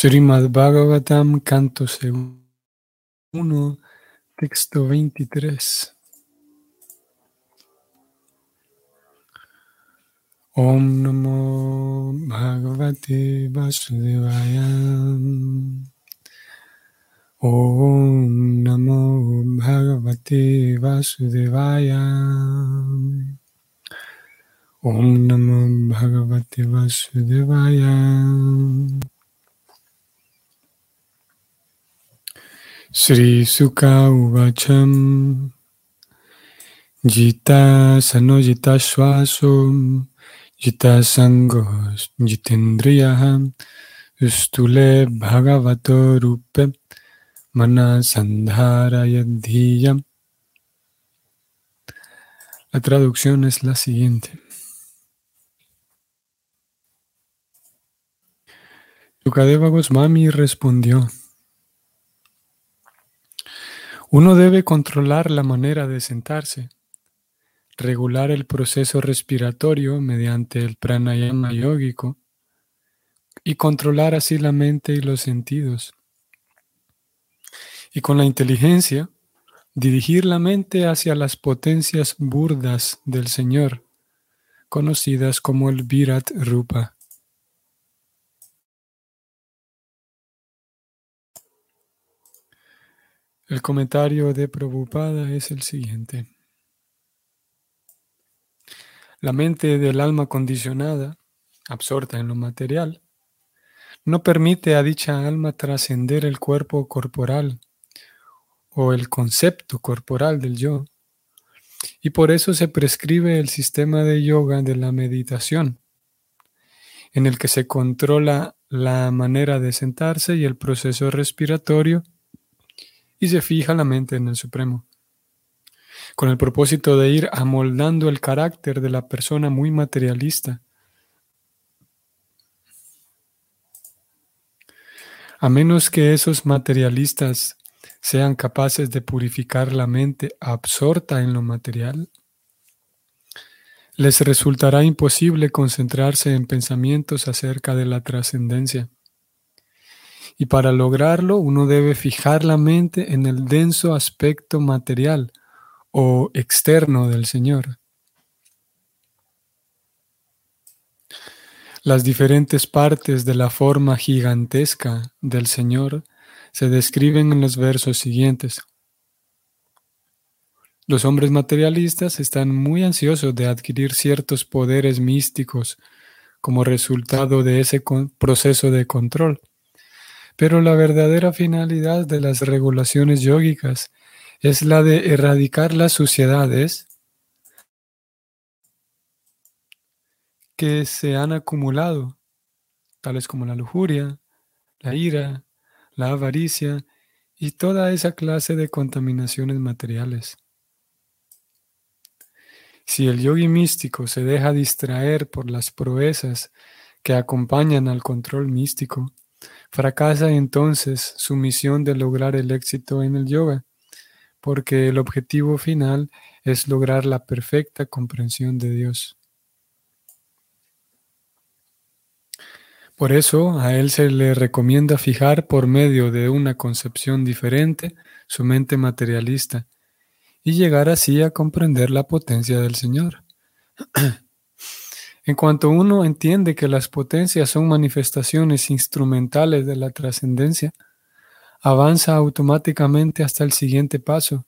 Srimad Bhagavatam, canto segundo, texto 23. Om Namo Bhagavate Vasudevaya. Om Namo Bhagavate Vasudevaya. Om Namo Bhagavate Vasudevaya. Sri Sukha Uvacham Jita Sanojita Swasum Jita Sangos Jitendriyaham Ustule Bhagavato Rupe Mana Sandhara Yadhiyam La traducción es la siguiente. Sukadeva Goswami respondió. Uno debe controlar la manera de sentarse, regular el proceso respiratorio mediante el pranayama yógico y controlar así la mente y los sentidos. Y con la inteligencia, dirigir la mente hacia las potencias burdas del Señor, conocidas como el Virat Rupa. El comentario de Prabhupada es el siguiente. La mente del alma condicionada, absorta en lo material, no permite a dicha alma trascender el cuerpo corporal o el concepto corporal del yo, y por eso se prescribe el sistema de yoga de la meditación, en el que se controla la manera de sentarse y el proceso respiratorio y se fija la mente en el Supremo, con el propósito de ir amoldando el carácter de la persona muy materialista. A menos que esos materialistas sean capaces de purificar la mente absorta en lo material, les resultará imposible concentrarse en pensamientos acerca de la trascendencia. Y para lograrlo uno debe fijar la mente en el denso aspecto material o externo del Señor. Las diferentes partes de la forma gigantesca del Señor se describen en los versos siguientes. Los hombres materialistas están muy ansiosos de adquirir ciertos poderes místicos como resultado de ese proceso de control. Pero la verdadera finalidad de las regulaciones yógicas es la de erradicar las suciedades que se han acumulado, tales como la lujuria, la ira, la avaricia y toda esa clase de contaminaciones materiales. Si el yogi místico se deja distraer por las proezas que acompañan al control místico, Fracasa entonces su misión de lograr el éxito en el yoga, porque el objetivo final es lograr la perfecta comprensión de Dios. Por eso a él se le recomienda fijar por medio de una concepción diferente su mente materialista y llegar así a comprender la potencia del Señor. En cuanto uno entiende que las potencias son manifestaciones instrumentales de la trascendencia, avanza automáticamente hasta el siguiente paso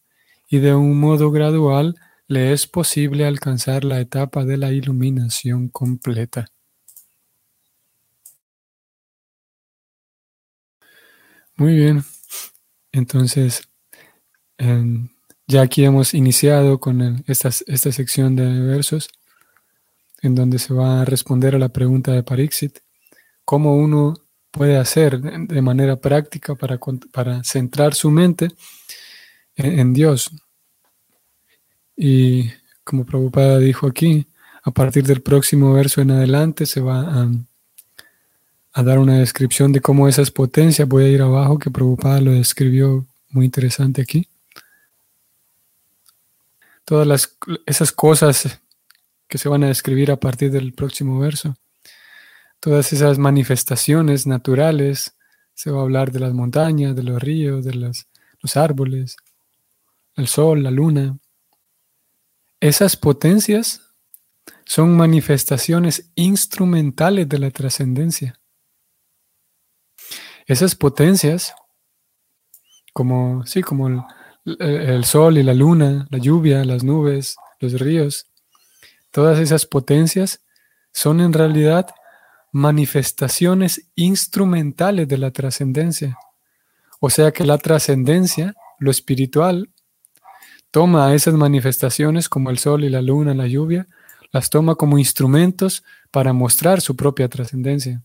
y de un modo gradual le es posible alcanzar la etapa de la iluminación completa. Muy bien, entonces em, ya aquí hemos iniciado con esta sección de versos en donde se va a responder a la pregunta de Parixit, cómo uno puede hacer de manera práctica para, para centrar su mente en, Dios. Y como Prabhupada dijo aquí, a partir del próximo verso en adelante se va a, dar una descripción de cómo esas potencias, voy a ir abajo, que Prabhupada lo describió muy interesante aquí. Todas las, esas cosas que se van a describir a partir del próximo verso. Todas esas manifestaciones naturales se va a hablar de las montañas, de los ríos, de los, los árboles, el sol, la luna. Esas potencias son manifestaciones instrumentales de la trascendencia. Esas potencias, como, sí, como el, el, sol y la luna, la lluvia, las nubes, los ríos, todas esas potencias son en realidad manifestaciones instrumentales de la trascendencia. O sea que la trascendencia, lo espiritual, toma esas manifestaciones como el sol y la luna, la lluvia, las toma como instrumentos para mostrar su propia trascendencia.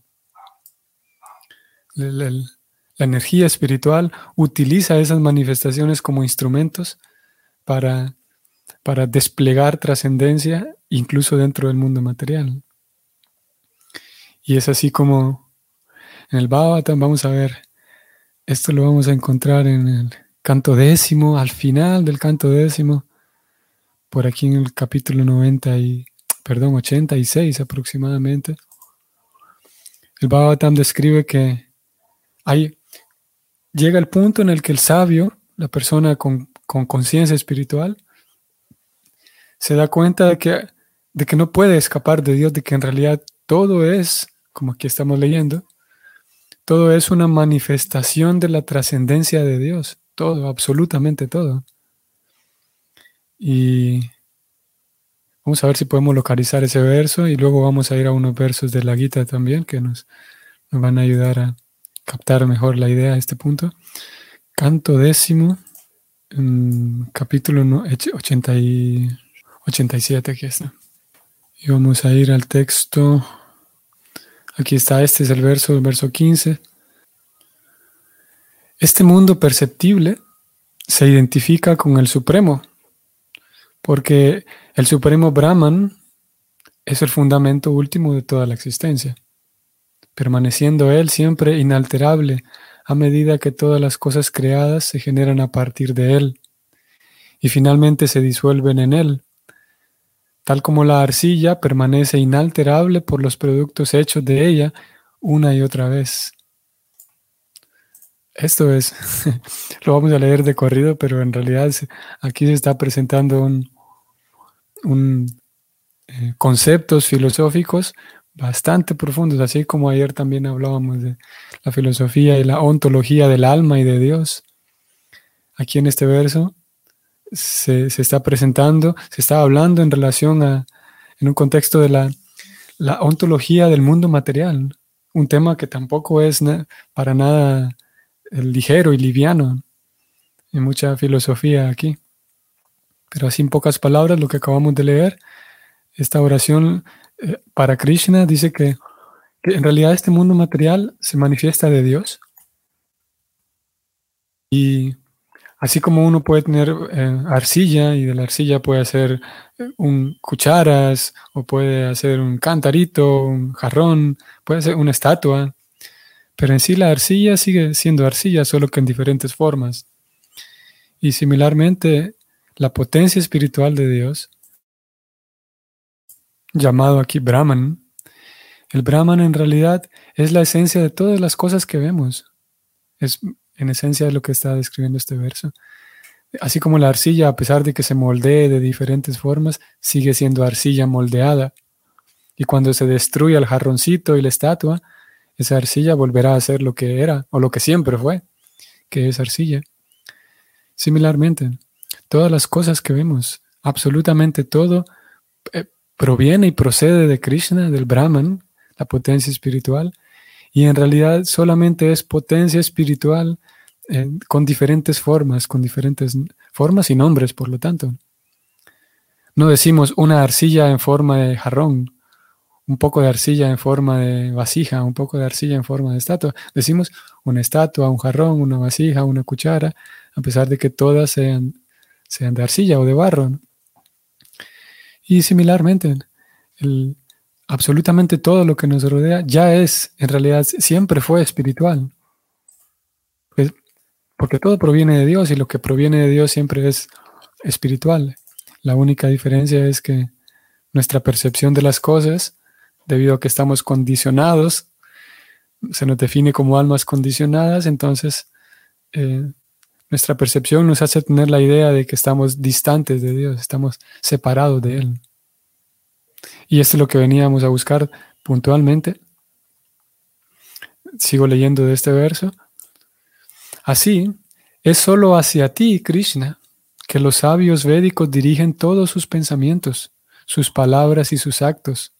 La, energía espiritual utiliza esas manifestaciones como instrumentos para, para desplegar trascendencia incluso dentro del mundo material. Y es así como en el Bhagavatam vamos a ver, esto lo vamos a encontrar en el canto décimo, al final del canto décimo, por aquí en el capítulo 90 y, perdón, 86 aproximadamente. El Bhagavatam describe que hay, llega el punto en el que el sabio, la persona con conciencia espiritual, se da cuenta de que, de que no puede escapar de Dios, de que en realidad todo es como aquí estamos leyendo, todo es una manifestación de la trascendencia de Dios, todo, absolutamente todo. Y vamos a ver si podemos localizar ese verso y luego vamos a ir a unos versos de la Gita también que nos, van a ayudar a captar mejor la idea de este punto. Canto décimo, capítulo 80 y 87, aquí está. Y vamos a ir al texto Aquí está, este es el verso, el verso 15. Este mundo perceptible se identifica con el Supremo, porque el Supremo Brahman es el fundamento último de toda la existencia, permaneciendo él siempre inalterable a medida que todas las cosas creadas se generan a partir de él y finalmente se disuelven en él, tal como la arcilla permanece inalterable por los productos hechos de ella una y otra vez. Esto es, lo vamos a leer de corrido, pero en realidad aquí se está presentando un, eh, conceptos filosóficos bastante profundos, así como ayer también hablábamos de la filosofía y la ontología del alma y de Dios. Aquí en este verso se, está presentando, se está hablando en relación a, en un contexto de la, la ontología del mundo material, un tema que tampoco es para nada eh, ligero y liviano. Hay mucha filosofía aquí. Pero así en pocas palabras, lo que acabamos de leer, esta oración eh, para Krishna dice que, que, en realidad este mundo material se manifiesta de Dios. Y Así como uno puede tener eh, arcilla y de la arcilla puede hacer eh, un cucharas o puede hacer un cantarito, un jarrón, puede hacer una estatua, pero en sí la arcilla sigue siendo arcilla, solo que en diferentes formas. Y similarmente, la potencia espiritual de Dios, llamado aquí Brahman, el Brahman en realidad es la esencia de todas las cosas que vemos. Es en esencia es lo que está describiendo este verso. Así como la arcilla, a pesar de que se moldee de diferentes formas, sigue siendo arcilla moldeada. Y cuando se destruye el jarroncito y la estatua, esa arcilla volverá a ser lo que era o lo que siempre fue, que es arcilla. Similarmente, todas las cosas que vemos, absolutamente todo, eh, proviene y procede de Krishna, del Brahman, la potencia espiritual, y en realidad solamente es potencia espiritual eh, con diferentes formas, con diferentes formas y nombres, por lo tanto. No decimos una arcilla en forma de jarrón, un poco de arcilla en forma de vasija, un poco de arcilla en forma de estatua. Decimos una estatua, un jarrón, una vasija, una cuchara, a pesar de que todas sean, sean de arcilla o de barro. Y similarmente, absolutamente todo lo que nos rodea ya es, en realidad, siempre fue espiritual. Porque todo proviene de Dios y lo que proviene de Dios siempre es espiritual. La única diferencia es que nuestra percepción de las cosas, debido a que estamos condicionados se nos define como almas condicionadas, entonces eh, nuestra percepción nos hace tener la idea de que estamos distantes de Dios, estamos separados de Él. Y esto es lo que veníamos a buscar puntualmente. Sigo leyendo de este verso. Así, es solo hacia ti, Krishna, que los sabios védicos dirigen todos sus pensamientos, sus palabras y sus actos.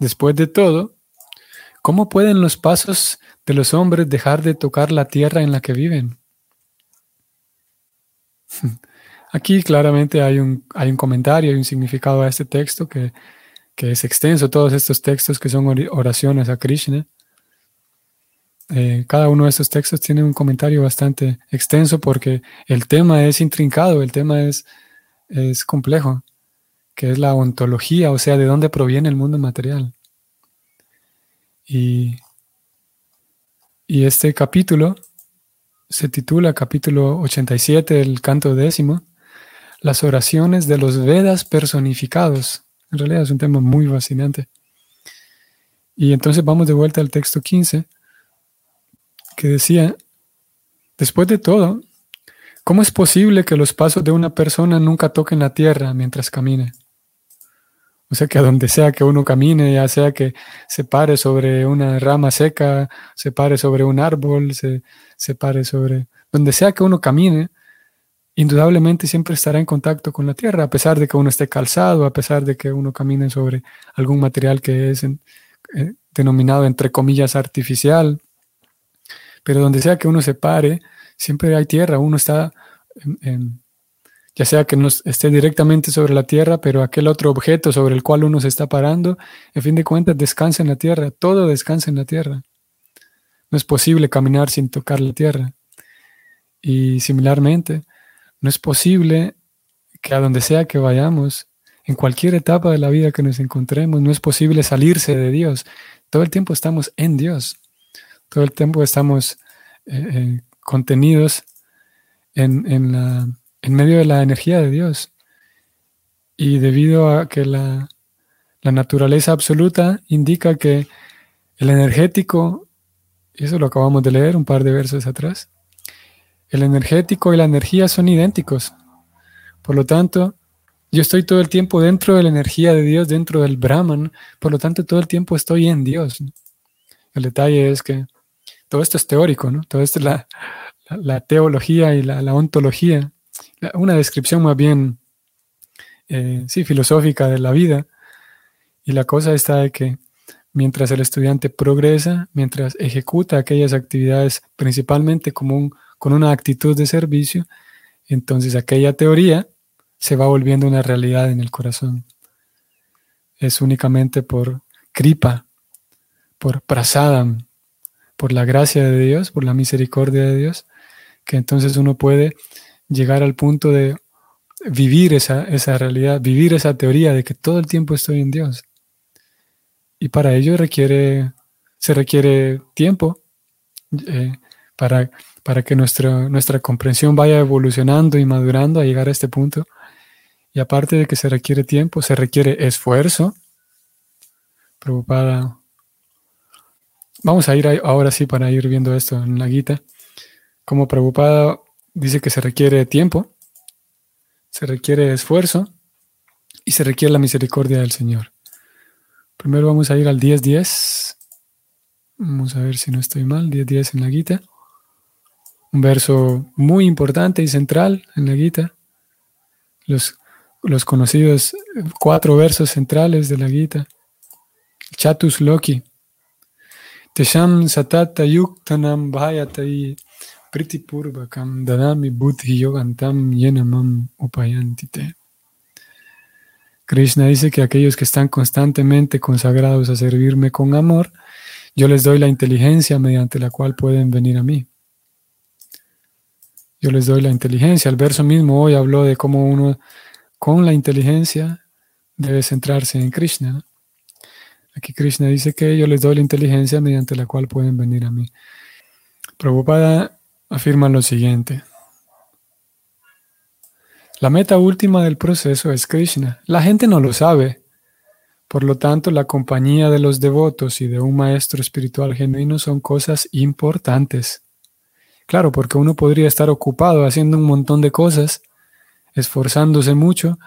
Después de todo, ¿cómo pueden los pasos de los hombres dejar de tocar la tierra en la que viven? Aquí claramente hay un, hay un comentario, hay un significado a este texto que, es extenso, todos estos textos que son oraciones a Krishna. Eh, cada uno de estos textos tiene un comentario bastante extenso porque el tema es intrincado, el tema es, es complejo, que es la ontología, o sea, de dónde proviene el mundo material. Y, y este capítulo se titula capítulo 87 del canto décimo, las oraciones de los Vedas personificados. En realidad es un tema muy fascinante. Y entonces vamos de vuelta al texto 15, que decía, después de todo, ¿cómo es posible que los pasos de una persona nunca toquen la tierra mientras camine? O sea que a donde sea que uno camine, ya sea que se pare sobre una rama seca, se pare sobre un árbol, se, se pare sobre... Donde sea que uno camine, indudablemente siempre estará en contacto con la tierra, a pesar de que uno esté calzado, a pesar de que uno camine sobre algún material que es eh, denominado entre comillas artificial. Pero donde sea que uno se pare, siempre hay tierra, uno está ya sea que no esté directamente sobre la tierra, pero aquel otro objeto sobre el cual uno se está parando, en fin de cuentas descansa en la tierra, todo descansa en la tierra. No es posible caminar sin tocar la tierra. Y similarmente, no es posible que a donde sea que vayamos, en cualquier etapa de la vida que nos encontremos, no es posible salirse de Dios. Todo el tiempo estamos en Dios. Todo el tiempo estamos eh, eh, contenidos en la en medio de la energía de Dios. Y debido a que la, naturaleza absoluta indica que el energético, y eso lo acabamos de leer un par de versos atrás, el energético y la energía son idénticos. Por lo tanto, yo estoy todo el tiempo dentro de la energía de Dios, dentro del Brahman, por lo tanto todo el tiempo estoy en Dios. El detalle es que todo esto es teórico, ¿no? Todo esto es la, teología y la ontología una descripción más bien, eh, sí, filosófica de la vida. Y la cosa está de que mientras el estudiante progresa, mientras ejecuta aquellas actividades principalmente con una actitud de servicio, entonces aquella teoría se va volviendo una realidad en el corazón. Es únicamente por kripa, por prasadam, por la gracia de Dios, por la misericordia de Dios, que entonces uno puede llegar al punto de vivir esa, esa realidad, vivir esa teoría de que todo el tiempo estoy en Dios. Y para ello requiere, se requiere tiempo eh, para, para que nuestra, nuestra comprensión vaya evolucionando y madurando a llegar a este punto. Y aparte de que se requiere tiempo, se requiere esfuerzo. Preocupada. Vamos a ir ahora sí para ir viendo esto en la guita. Como preocupada dice que se requiere tiempo, se requiere esfuerzo y se requiere la misericordia del Señor. Primero vamos a ir al 10.10. Vamos a ver si no estoy mal. 10.10 en la guita. Un verso muy importante y central en la guita. Los, los conocidos cuatro versos centrales de la guita. Chatus Loki. Tesham satata yuktanam bhayatai dadami yenamam upayantite. Krishna dice que aquellos que están constantemente consagrados a servirme con amor, yo les doy la inteligencia mediante la cual pueden venir a mí. Yo les doy la inteligencia. El verso mismo hoy habló de cómo uno con la inteligencia debe centrarse en Krishna. Aquí Krishna dice que yo les doy la inteligencia mediante la cual pueden venir a mí. Prabhupada afirma lo siguiente. La meta última del proceso es Krishna. La gente no lo sabe, Por lo tanto, la compañía de los devotos y de un maestro espiritual genuino son cosas importantes. Claro, porque uno podría estar ocupado haciendo un montón de cosas, esforzándose mucho,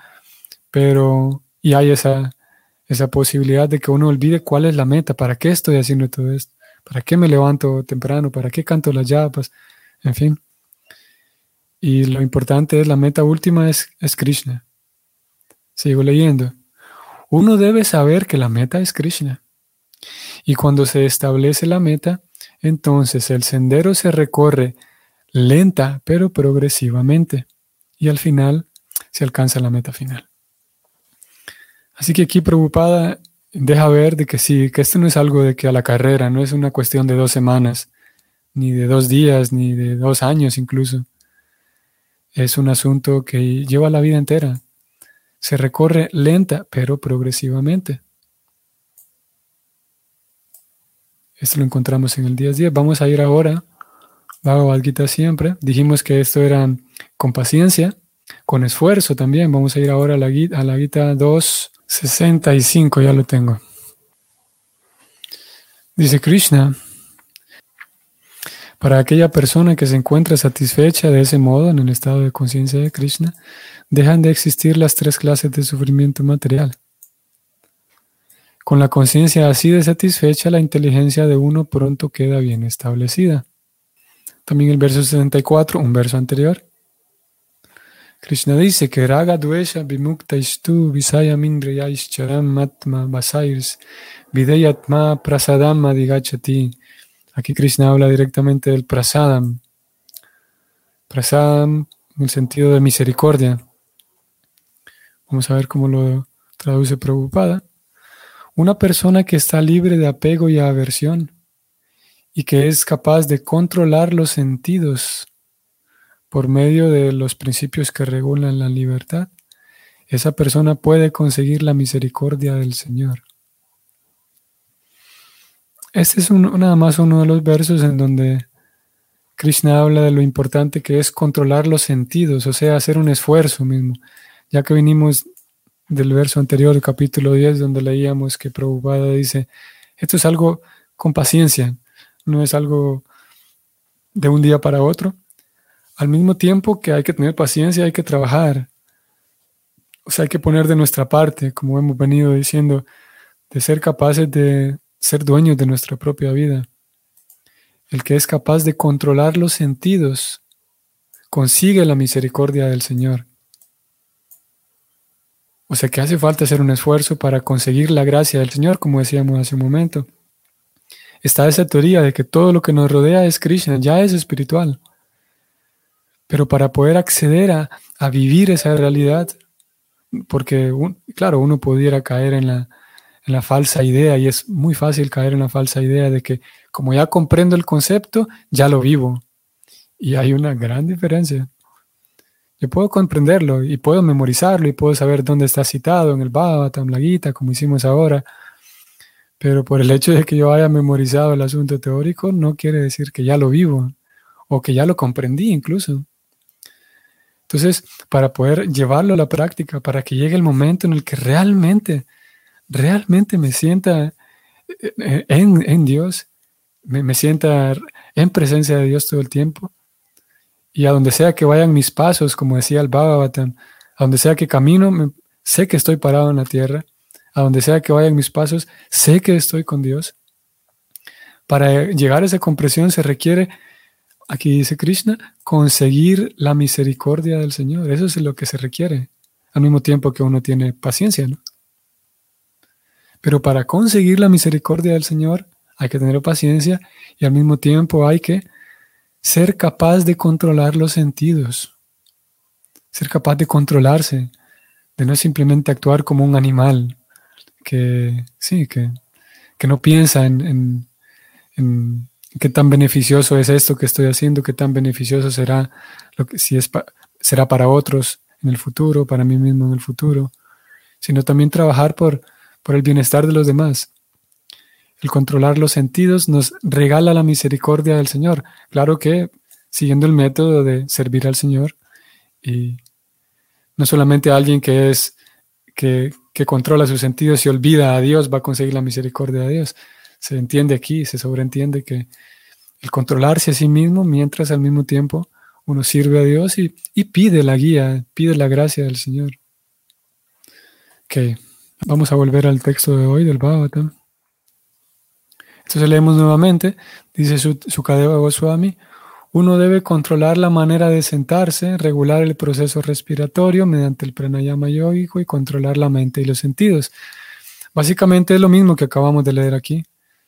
pero y hay esa, esa posibilidad de que uno olvide cuál es la meta, para qué estoy haciendo todo esto, para qué me levanto temprano, para qué canto las llaves, en fin. Y lo importante es, la meta última es, es Krishna. Sigo leyendo. Uno debe saber que la meta es Krishna. Y cuando se establece la meta, entonces el sendero se recorre lenta pero progresivamente y al final se alcanza la meta final. Así que aquí preocupada deja ver de que sí, que esto no es algo de que a la carrera, no es una cuestión de dos semanas, ni de dos días, ni de dos años incluso. Es un asunto que lleva la vida entera. Se recorre lenta, pero progresivamente. Esto lo encontramos en el día a día. Vamos a ir ahora, Bhagavad Gita siempre. Dijimos que esto era con paciencia, con esfuerzo también. Vamos a ir ahora a la, a la Gita 2, 65, ya lo tengo. Dice Krishna, para aquella persona que se encuentra satisfecha de ese modo en el estado de conciencia de Krishna, dejan de existir las tres clases de sufrimiento material. Con la conciencia así de satisfecha, la inteligencia de uno pronto queda bien establecida. También el verso 64, un verso anterior. Krishna dice que Raga Dvesha Vimukta Istu Visaya Charam Matma Basairs Videyatma Prasadam Adigachati. Aquí Krishna habla directamente del Prasadam. Prasadam en el sentido de misericordia. Vamos a ver cómo lo traduce preocupada. Una persona que está libre de apego y aversión y que es capaz de controlar los sentidos por medio de los principios que regulan la libertad, esa persona puede conseguir la misericordia del Señor. Este es nada más uno de los versos en donde Krishna habla de lo importante que es controlar los sentidos, o sea, hacer un esfuerzo mismo. Ya que vinimos del verso anterior, capítulo 10, donde leíamos que Prabhupada dice, esto es algo con paciencia, no es algo de un día para otro. Al mismo tiempo que hay que tener paciencia, hay que trabajar. O sea, hay que poner de nuestra parte, como hemos venido diciendo, de ser capaces de ser dueños de nuestra propia vida. El que es capaz de controlar los sentidos consigue la misericordia del Señor. O sea que hace falta hacer un esfuerzo para conseguir la gracia del Señor, como decíamos hace un momento. Está esa teoría de que todo lo que nos rodea es Krishna, ya es espiritual. Pero para poder acceder a, vivir esa realidad, porque, claro, uno pudiera caer en la, en la falsa idea, y es muy fácil caer en la falsa idea de que como ya comprendo el concepto, ya lo vivo. Y hay una gran diferencia. Yo puedo comprenderlo y puedo memorizarlo y puedo saber dónde está citado en el Bhagavatam, la como hicimos ahora. Pero por el hecho de que yo haya memorizado el asunto teórico, no quiere decir que ya lo vivo o que ya lo comprendí incluso. Entonces, para poder llevarlo a la práctica, para que llegue el momento en el que realmente, realmente me sienta eh, en, Dios, me, sienta en presencia de Dios todo el tiempo, y a donde sea que vayan mis pasos, como decía el Bhagavatam, a donde sea que camino, sé que estoy parado en la tierra, a donde sea que vayan mis pasos, sé que estoy con Dios. Para llegar a esa comprensión se requiere Aquí dice Krishna, conseguir la misericordia del Señor. Eso es lo que se requiere, al mismo tiempo que uno tiene paciencia, ¿no? Pero para conseguir la misericordia del Señor hay que tener paciencia y al mismo tiempo hay que ser capaz de controlar los sentidos, ser capaz de controlarse, de no simplemente actuar como un animal que, sí, que, no piensa en qué tan beneficioso es esto que estoy haciendo, qué tan beneficioso será lo que si es será para otros en el futuro, para mí mismo en el futuro, sino también trabajar por, por el bienestar de los demás. El controlar los sentidos nos regala la misericordia del Señor. Claro que siguiendo el método de servir al Señor y no solamente a alguien que es que, que controla sus sentidos y olvida a Dios va a conseguir la misericordia de Dios. Se entiende aquí, se sobreentiende que el controlarse a sí mismo mientras al mismo tiempo uno sirve a Dios y, pide la guía, pide la gracia del Señor. Ok, vamos a volver al texto de hoy del Bhagavatam. Entonces leemos nuevamente, dice Sukadeva Goswami, uno debe controlar la manera de sentarse, regular el proceso respiratorio mediante el pranayama yógico y controlar la mente y los sentidos. Básicamente es lo mismo que acabamos de leer aquí.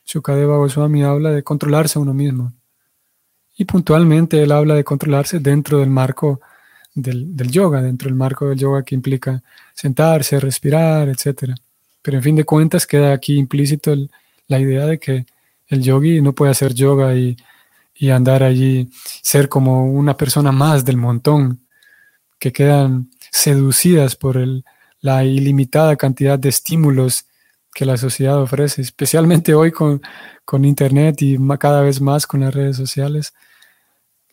Shukadeva Goswami habla de controlarse a uno mismo. Y puntualmente él habla de controlarse dentro del marco del, yoga, dentro del marco del yoga que implica sentarse, respirar, etc. Pero en fin de cuentas queda aquí implícito la idea de que el yogi no puede hacer yoga y, andar allí, ser como una persona más del montón, que quedan seducidas por la ilimitada cantidad de estímulos que la sociedad ofrece, especialmente hoy con, con Internet y cada vez más con las redes sociales.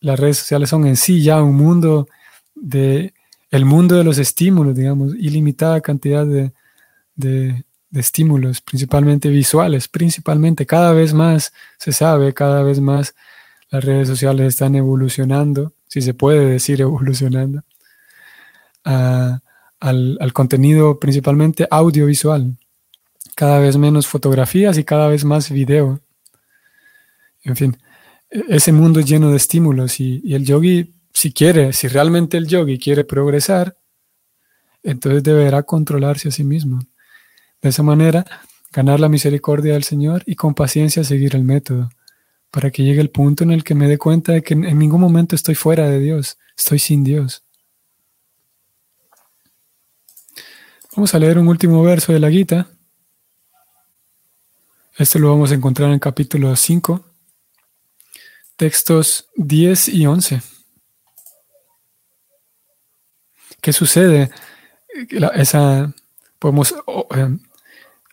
Las redes sociales son en sí ya un mundo de, el mundo de los estímulos, digamos, ilimitada cantidad de, de, estímulos, principalmente visuales, principalmente cada vez más se sabe, cada vez más las redes sociales están evolucionando, si se puede decir evolucionando, al, al contenido principalmente audiovisual cada vez menos fotografías y cada vez más video. En fin, e-, ese mundo es lleno de estímulos y, el yogi, si quiere, si realmente el yogi quiere progresar, entonces deberá controlarse a sí mismo. De esa manera, ganar la misericordia del Señor y con paciencia seguir el método, para que llegue el punto en el que me dé cuenta de que en ningún momento estoy fuera de Dios, estoy sin Dios. Vamos a leer un último verso de la Gita, este lo vamos a encontrar en capítulo 5, textos 10 y 11. ¿Qué sucede? Esa, podemos eh,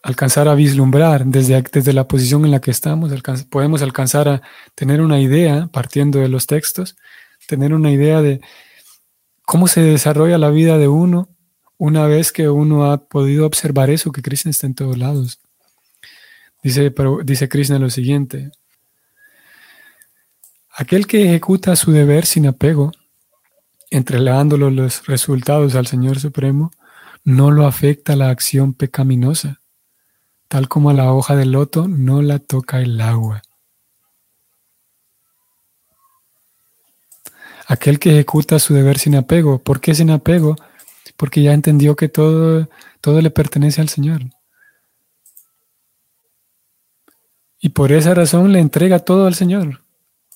alcanzar a vislumbrar desde, desde la posición en la que estamos, podemos alcanzar a tener una idea, partiendo de los textos, tener una idea de cómo se desarrolla la vida de uno una vez que uno ha podido observar eso, que Cristo está en todos lados. Dice, dice Krishna lo siguiente. Aquel que ejecuta su deber sin apego, entregándolo los resultados al Señor Supremo, no lo afecta la acción pecaminosa, tal como a la hoja del loto no la toca el agua. Aquel que ejecuta su deber sin apego, ¿por qué sin apego? Porque ya entendió que todo, todo le pertenece al Señor. Y por esa razón le entrega todo al Señor.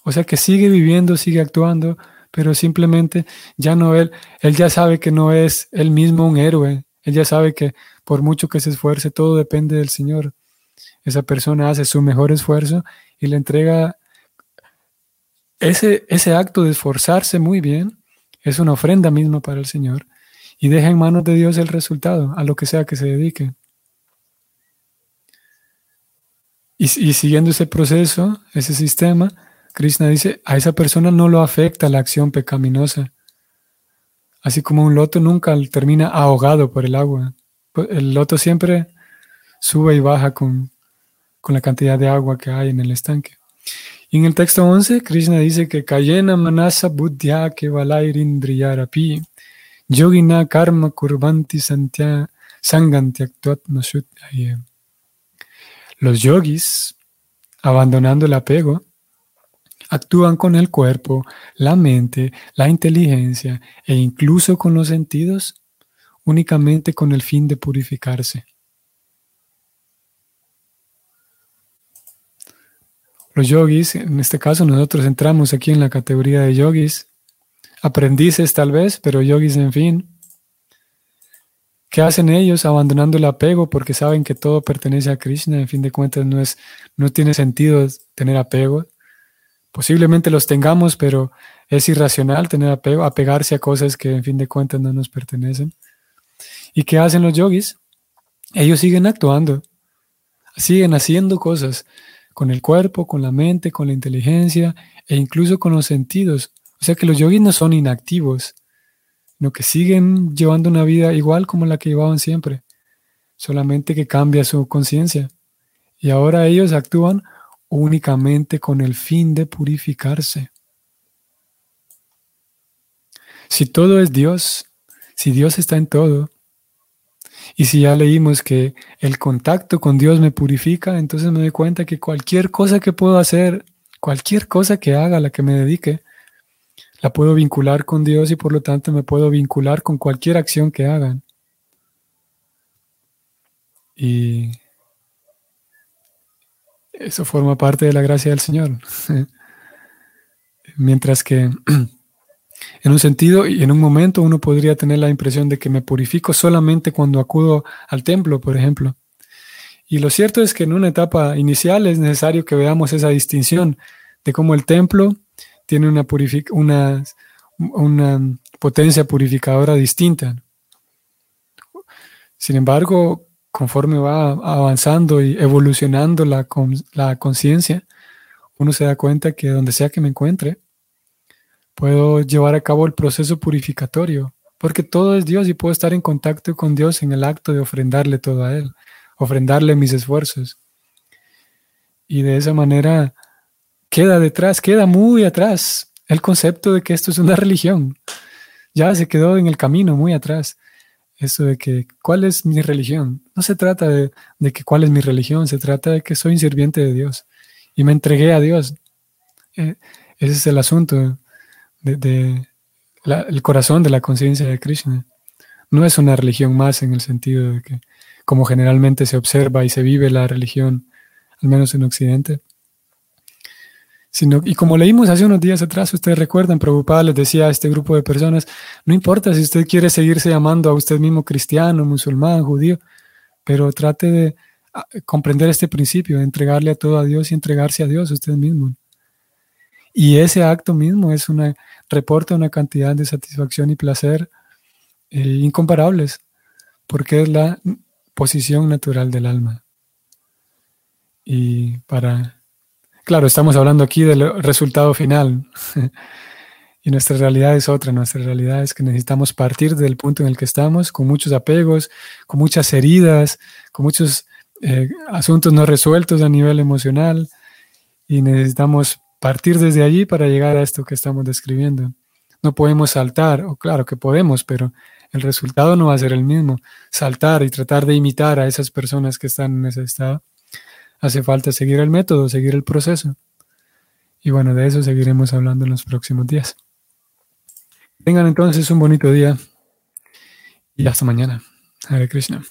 O sea que sigue viviendo, sigue actuando, pero simplemente ya no él, él ya sabe que no es él mismo un héroe. Él ya sabe que por mucho que se esfuerce, todo depende del Señor. Esa persona hace su mejor esfuerzo y le entrega ese, ese acto de esforzarse muy bien, es una ofrenda misma para el Señor y deja en manos de Dios el resultado, a lo que sea que se dedique. Y, siguiendo ese proceso, ese sistema, Krishna dice, a esa persona no lo afecta la acción pecaminosa. Así como un loto nunca termina ahogado por el agua. El loto siempre sube y baja con, la cantidad de agua que hay en el estanque. Y en el texto 11, Krishna dice que Kayena Manasa Buddhya Kevalairindrayarapi Yogina Karma Kurvanti Santya Sangantyaktuat los yogis, abandonando el apego, actúan con el cuerpo, la mente, la inteligencia e incluso con los sentidos únicamente con el fin de purificarse. Los yogis, en este caso nosotros entramos aquí en la categoría de yogis, aprendices tal vez, pero yogis en fin, ¿Qué hacen ellos abandonando el apego porque saben que todo pertenece a Krishna? En fin de cuentas, no, es, no tiene sentido tener apego. Posiblemente los tengamos, pero es irracional tener apego, apegarse a cosas que en fin de cuentas no nos pertenecen. ¿Y qué hacen los yogis? Ellos siguen actuando, siguen haciendo cosas con el cuerpo, con la mente, con la inteligencia e incluso con los sentidos. O sea que los yogis no son inactivos, sino que siguen llevando una vida igual como la que llevaban siempre. solamente que cambia su conciencia. Y ahora ellos actúan únicamente con el fin de purificarse. Si todo es Dios, si Dios está en todo, y si ya leímos que el contacto con Dios me purifica, entonces me doy cuenta que cualquier cosa que puedo hacer, cualquier cosa que haga, la que me dedique, la puedo vincular con Dios y por lo tanto me puedo vincular con cualquier acción que hagan. Y eso forma parte de la gracia del Señor. Mientras que en un sentido y en un momento uno podría tener la impresión de que me purifico solamente cuando acudo al templo, por ejemplo. Y lo cierto es que en una etapa inicial es necesario que veamos esa distinción de cómo el templo tiene una, una, potencia purificadora distinta. Sin embargo, conforme va avanzando y evolucionando la, la conciencia, uno se da cuenta que donde sea que me encuentre, puedo llevar a cabo el proceso purificatorio, porque todo es Dios y puedo estar en contacto con Dios en el acto de ofrendarle todo a Él, ofrendarle mis esfuerzos. Y de esa manera queda detrás, queda muy atrás el concepto de que esto es una religión. Ya se quedó en el camino muy atrás. Eso de que, ¿cuál es mi religión? No se trata de, que cuál es mi religión, se trata de que soy un sirviente de Dios y me entregué a Dios. Eh, ese es el asunto de, el corazón de la conciencia de Krishna. No es una religión más en el sentido de que, como generalmente se observa y se vive la religión, al menos en Occidente. Sino, y como leímos hace unos días atrás, ustedes recuerdan, Prabhupada les decía a este grupo de personas, no importa si usted quiere seguirse llamando a usted mismo cristiano, musulmán, judío, pero trate de ah, comprender este principio, de entregarle a todo a Dios y entregarse a Dios usted mismo. Y ese acto mismo es reporta una cantidad de satisfacción y placer eh, incomparables, porque es la posición natural del alma. Y para, claro, estamos hablando aquí del resultado final. y nuestra realidad es otra. Nuestra realidad es que necesitamos partir del punto en el que estamos, con muchos apegos, con muchas heridas, con muchos eh, asuntos no resueltos a nivel emocional. Y necesitamos partir desde allí para llegar a esto que estamos describiendo. No podemos saltar, o claro que podemos, pero el resultado no va a ser el mismo. Saltar y tratar de imitar a esas personas que están en ese estado. Hace falta seguir el método, seguir el proceso. Y bueno, de eso seguiremos hablando en los próximos días. Tengan entonces un bonito día y hasta mañana. Hare Krishna.